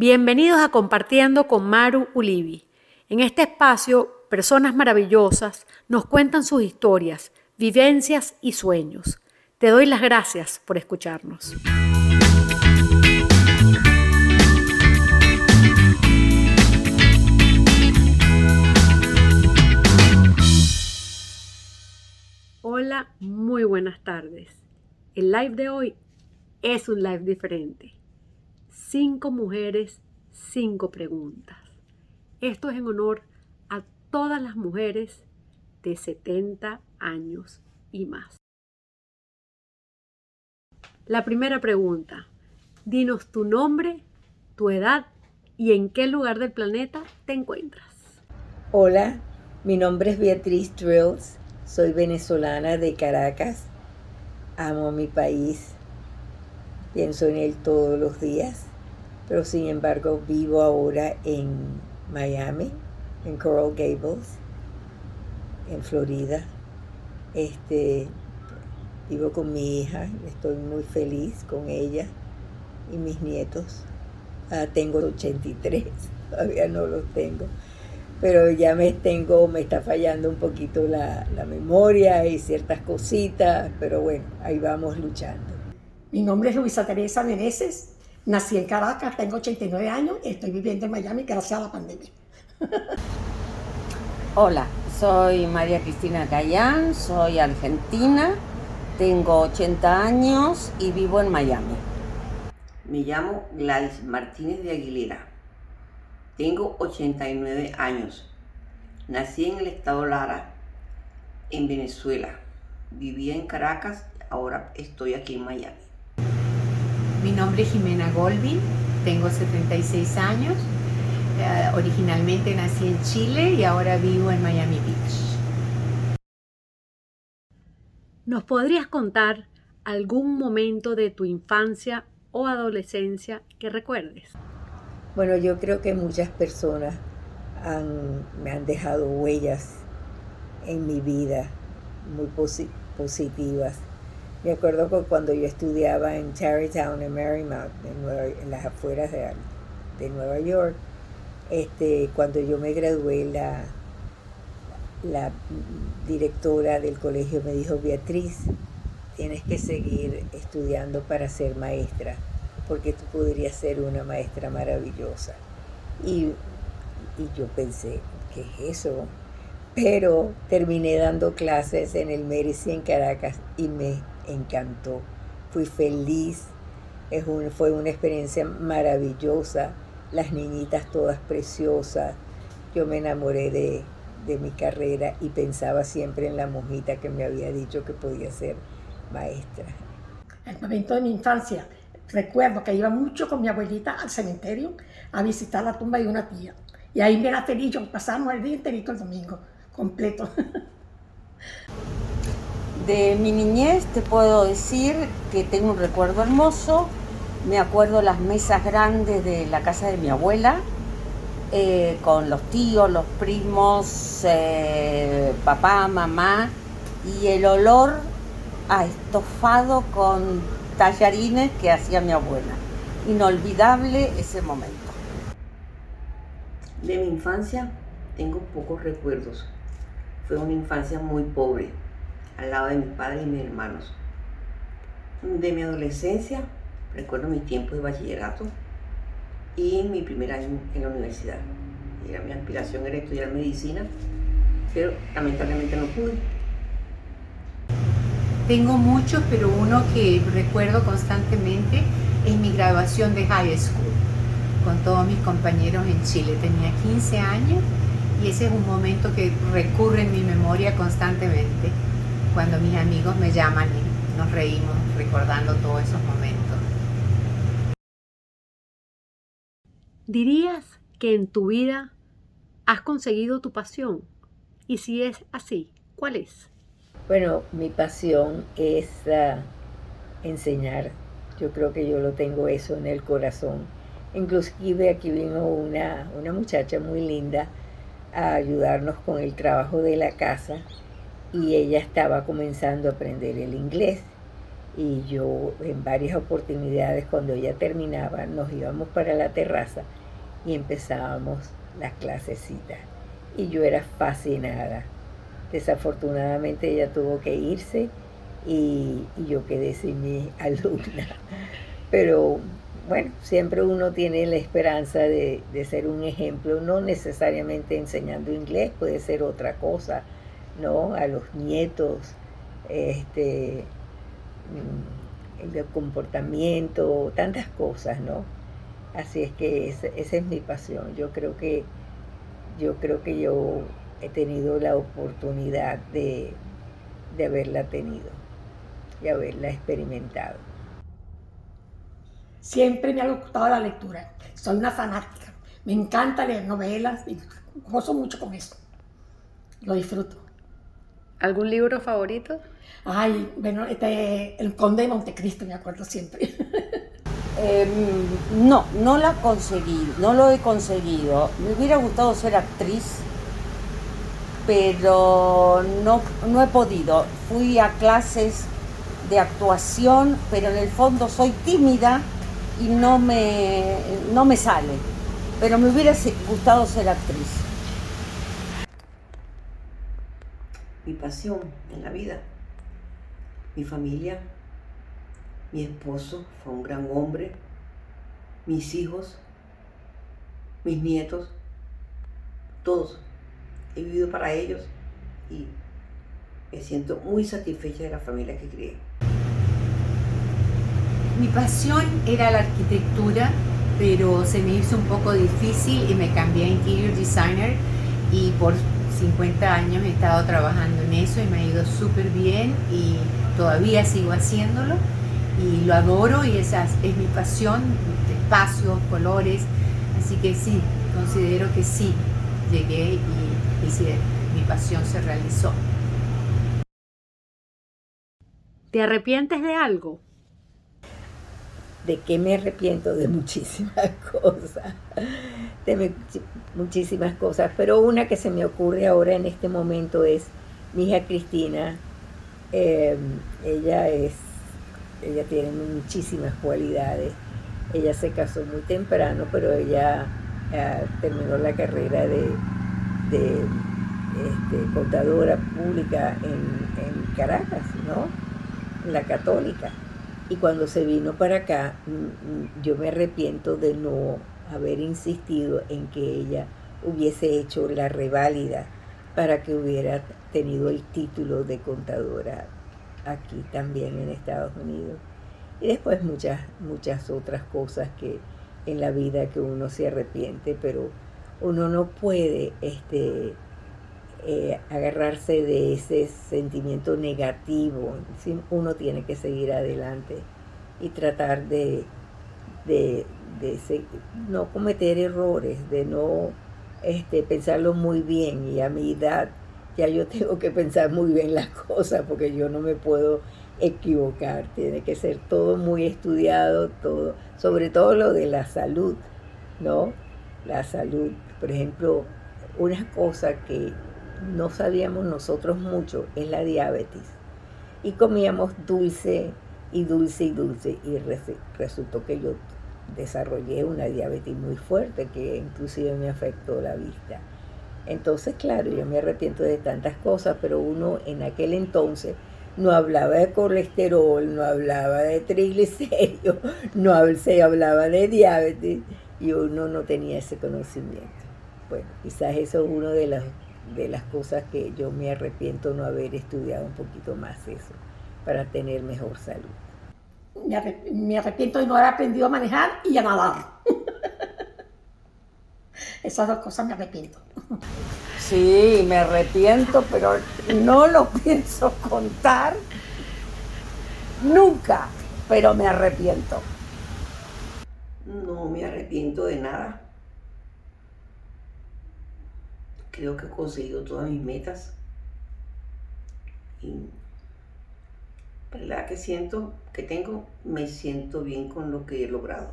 Bienvenidos a Compartiendo con Maru Ulivi. En este espacio, personas maravillosas nos cuentan sus historias, vivencias y sueños. Te doy las gracias por escucharnos. Hola, muy buenas tardes. El live de hoy es un live diferente cinco mujeres, cinco preguntas. Esto es en honor a todas las mujeres de 70 años y más. La primera pregunta, dinos tu nombre, tu edad y en qué lugar del planeta te encuentras. Hola, mi nombre es Beatriz Drills, soy venezolana de Caracas, amo mi país, pienso en él todos los días pero sin embargo vivo ahora en Miami, en Coral Gables, en Florida. Este, vivo con mi hija, estoy muy feliz con ella y mis nietos. Ah, tengo 83, todavía no los tengo, pero ya me tengo, me está fallando un poquito la, la memoria y ciertas cositas, pero bueno, ahí vamos luchando. Mi nombre es Luisa Teresa Meneses, Nací en Caracas, tengo 89 años y estoy viviendo en Miami gracias a la pandemia. Hola, soy María Cristina Cayán, soy argentina, tengo 80 años y vivo en Miami. Me llamo Gladys Martínez de Aguilera. Tengo 89 años. Nací en el estado Lara, en Venezuela. Vivía en Caracas, ahora estoy aquí en Miami. Mi nombre es Jimena Golvin, tengo 76 años. Eh, originalmente nací en Chile y ahora vivo en Miami Beach. ¿Nos podrías contar algún momento de tu infancia o adolescencia que recuerdes? Bueno, yo creo que muchas personas me han dejado huellas en mi vida muy positivas. Me acuerdo que cuando yo estudiaba en Tarrytown, en Marymount, en, las afueras de, Nueva York, este, cuando yo me gradué, la, directora del colegio me dijo, Beatriz, tienes que seguir estudiando para ser maestra, porque tú podrías ser una maestra maravillosa. Y, y yo pensé, ¿qué es eso? Pero terminé dando clases en el Medici en Caracas y me encantó. Fui feliz, es fue una experiencia maravillosa, las niñitas todas preciosas. Yo me enamoré de, mi carrera y pensaba siempre en la mojita que me había dicho que podía ser maestra. El momento de mi infancia, recuerdo que iba mucho con mi abuelita al cementerio a visitar la tumba de una tía. Y ahí me era feliz, yo pasamos el día enterito el domingo, completo. De mi niñez te puedo decir que tengo un recuerdo hermoso. Me acuerdo las mesas grandes de la casa de mi abuela, eh, con los tíos, los primos, eh, papá, mamá, y el olor a estofado con tallarines que hacía mi abuela. Inolvidable ese momento. De mi infancia tengo pocos recuerdos. Fue una infancia muy pobre al lado de mi padre y mis hermanos. De mi adolescencia, recuerdo mi tiempo de bachillerato y mi primer año en la universidad. Era mi aspiración era estudiar medicina, pero lamentablemente no pude. Tengo muchos, pero uno que recuerdo constantemente es mi graduación de high school con todos mis compañeros en Chile. Tenía 15 años y ese es un momento que recurre en mi memoria constantemente cuando mis amigos me llaman y nos reímos recordando todos esos momentos. ¿Dirías que en tu vida has conseguido tu pasión? Y si es así, ¿cuál es? Bueno, mi pasión es ah, enseñar. Yo creo que yo lo tengo eso en el corazón. Inclusive aquí vino una, una muchacha muy linda a ayudarnos con el trabajo de la casa y ella estaba comenzando a aprender el inglés. y yo en varias oportunidades cuando ella terminaba nos íbamos para la terraza y empezábamos las clasecitas. Y yo era fascinada. Desafortunadamente ella tuvo que irse y, yo quedé sin mi alumna. Pero bueno, siempre uno tiene la esperanza de, de, ser un ejemplo, no necesariamente enseñando inglés, puede ser otra cosa, ¿no? A los nietos, este, mm, el comportamiento, tantas cosas, ¿no? Así es que esa, esa es mi pasión. Yo creo que yo creo que yo he tenido la oportunidad de, de haberla tenido y haberla experimentado. Siempre me ha gustado la lectura. Soy una fanática. Me encanta leer novelas y gozo mucho con eso. Lo disfruto. ¿Algún libro favorito? Ay, bueno, este, El Conde de Montecristo, me acuerdo siempre. Em, no, no la conseguí, no lo he conseguido. Me hubiera gustado ser actriz, pero no, no he podido. Fui a clases de actuación, pero en el fondo soy tímida y no me, no me sale. Pero me hubiera gustado ser actriz. Mi pasión en la vida, mi familia, mi esposo fue un gran hombre, mis hijos, mis nietos, todos. He vivido para ellos y me siento muy satisfecha de la familia que crié. Mi pasión era la arquitectura, pero se me hizo un poco difícil y me cambié a interior designer y por 50 años he estado trabajando en eso y me ha ido súper bien y todavía sigo haciéndolo y lo adoro y esa es mi pasión, espacios, colores, así que sí, considero que sí, llegué y, mi pasión se realizó. ¿Te arrepientes de algo? ¿De qué me arrepiento? De muchísimas cosas, de muchísimas cosas, pero una que se me ocurre ahora en este momento es mi hija Cristina. Eh, ella es ella tiene muchísimas cualidades. Ella se casó muy temprano, pero ella eh, terminó la carrera de, este, contadora pública en, Caracas, ¿no? En la católica. Y cuando se vino para acá, mm, mm, yo me arrepiento de no haber insistido en que ella hubiese hecho la reválida para que hubiera tenido el título de contadora aquí también en Estados Unidos. Y después muchas, muchas otras cosas que en la vida que uno se arrepiente, pero uno no puede este, eh, agarrarse de ese sentimiento negativo. Uno tiene que seguir adelante y tratar de, de, no cometer errores, de no este, pensarlo muy bien. Y a mi edad ya yo tengo que pensar muy bien las cosas porque yo no me puedo equivocar, tiene que ser todo muy estudiado, todo, sobre todo lo de la salud, ¿no? La salud, por ejemplo, una cosa que no sabíamos nosotros mucho es la diabetes. Y comíamos dulce y dulce y dulce y resultó que yo desarrollé una diabetes muy fuerte que inclusive me afectó la vista. Entonces, claro, yo me arrepiento de tantas cosas, pero uno en aquel entonces no hablaba de colesterol, no hablaba de triglicéridos, no se hablaba de diabetes y uno no tenía ese conocimiento. Bueno, quizás eso es una de las, de las cosas que yo me arrepiento no haber estudiado un poquito más eso, para tener mejor salud. Me arrepiento de no haber aprendido a manejar y a nadar. Esas dos cosas me arrepiento. Sí, me arrepiento, pero no lo pienso contar nunca, pero me arrepiento. No me arrepiento de nada. Creo que he conseguido todas mis metas. Y la que siento que tengo, me siento bien con lo que he logrado.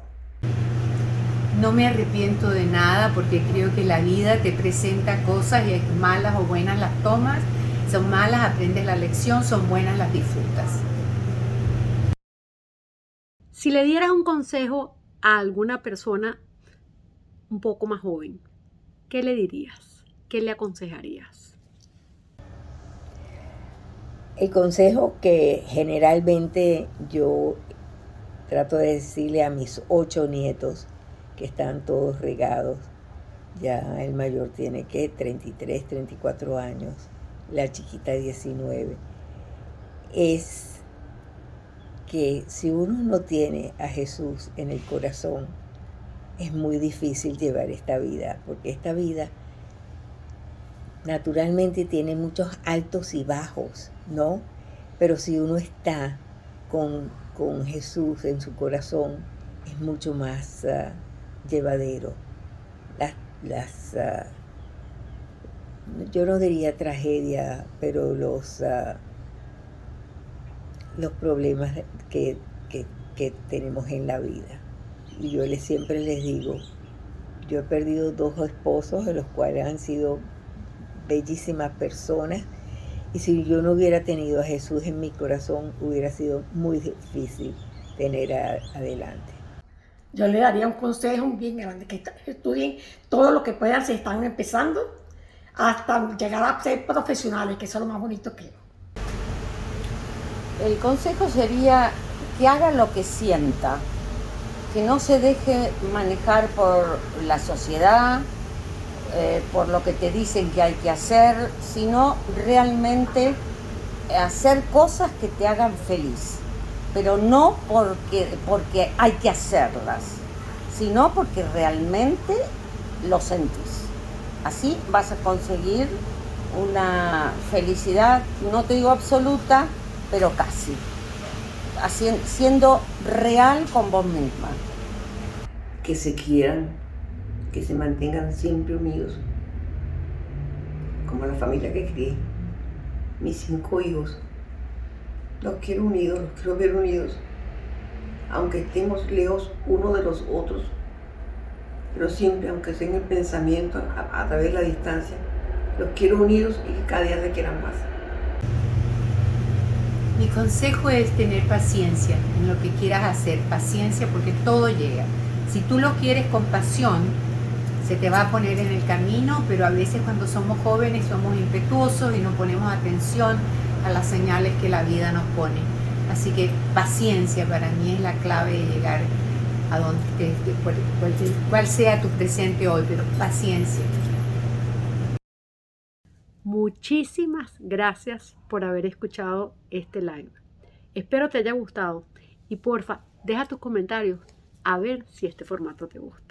No me arrepiento de nada porque creo que la vida te presenta cosas y malas o buenas las tomas. Son malas, aprendes la lección, son buenas, las disfrutas. Si le dieras un consejo a alguna persona un poco más joven, ¿qué le dirías? ¿Qué le aconsejarías? El consejo que generalmente yo trato de decirle a mis ocho nietos, que están todos regados, ya el mayor tiene que 33, 34 años, la chiquita 19, es que si uno no tiene a Jesús en el corazón, es muy difícil llevar esta vida, porque esta vida naturalmente tiene muchos altos y bajos, ¿no? Pero si uno está con, Jesús en su corazón, es mucho más ah, llevadero. Las, las ah, yo no diría tragedia, pero los, ah, los problemas que, que tenemos en la vida. Y yo les, siempre les digo, yo he perdido dos esposos, de los cuales han sido bellísimas personas. Y si yo no hubiera tenido a Jesús en mi corazón, hubiera sido muy difícil tener adelante. Yo le daría un consejo bien grande, que estudien todo lo que puedan si están empezando, hasta llegar a ser profesionales, que eso es lo más bonito que El consejo sería que haga lo que sienta, que no se deje manejar por la sociedad, eh, por lo que te dicen que hay que hacer, sino realmente hacer cosas que te hagan feliz, pero no porque, porque hay que hacerlas, sino porque realmente lo sentís. Así vas a conseguir una felicidad, no te digo absoluta, pero casi siendo real con vos misma. Que se quieran, que se mantengan siempre unidos, como la familia que crié, mis cinco hijos. Los quiero unidos, los quiero ver unidos, aunque estemos lejos uno de los otros, pero siempre, aunque sea en el pensamiento, a, a través de la distancia, los quiero unidos y que cada día se quieran más. Mi consejo es tener paciencia en lo que quieras hacer, paciencia porque todo llega. Si tú lo quieres con pasión, se te va a poner en el camino, pero a veces cuando somos jóvenes somos impetuosos y no ponemos atención a las señales que la vida nos pone. Así que paciencia para mí es la clave de llegar a donde cual sea tu presente hoy, pero paciencia. Muchísimas gracias por haber escuchado este live. Espero te haya gustado y porfa, deja tus comentarios a ver si este formato te gusta.